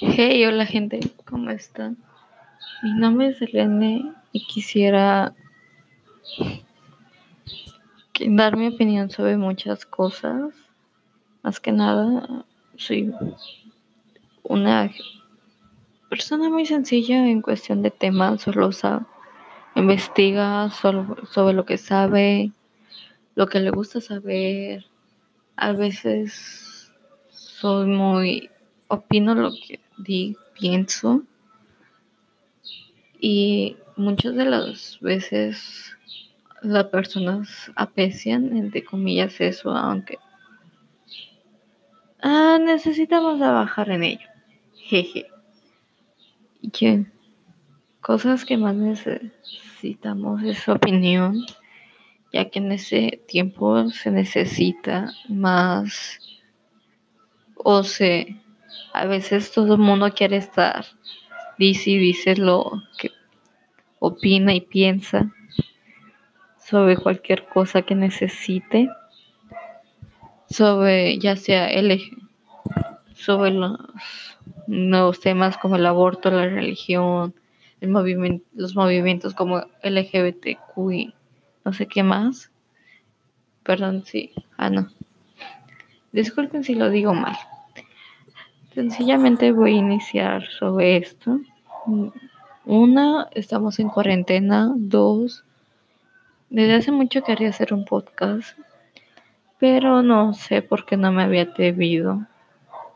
Hey, hola gente, ¿cómo están? Mi nombre es Elene y quisiera dar mi opinión sobre muchas cosas. Más que nada, soy una persona muy sencilla en cuestión de temas, solo sabe, investiga sobre lo que sabe, lo que le gusta saber. A veces soy muy, opino lo que pienso y muchas de las veces las personas aprecian, entre comillas, eso, aunque ah, necesitamos trabajar en ello. Jeje. Y cosas que más necesitamos es su opinión, ya que en ese tiempo se necesita más o se a veces todo el mundo quiere estar dice y dice lo que opina y piensa sobre cualquier cosa que necesite, sobre ya sea el, sobre los nuevos temas como el aborto, la religión, el movimiento, los movimientos como LGBTQI, no sé qué más. Perdón, sí. Ah, no. Disculpen si lo digo mal. Sencillamente voy a iniciar sobre esto. Una, estamos en cuarentena. Dos, desde hace mucho quería hacer un podcast, pero no sé por qué no me había atrevido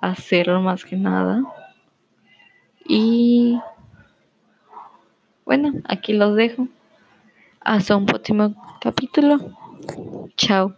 a hacerlo más que nada. Y bueno, aquí los dejo. Hasta un próximo capítulo. Chao.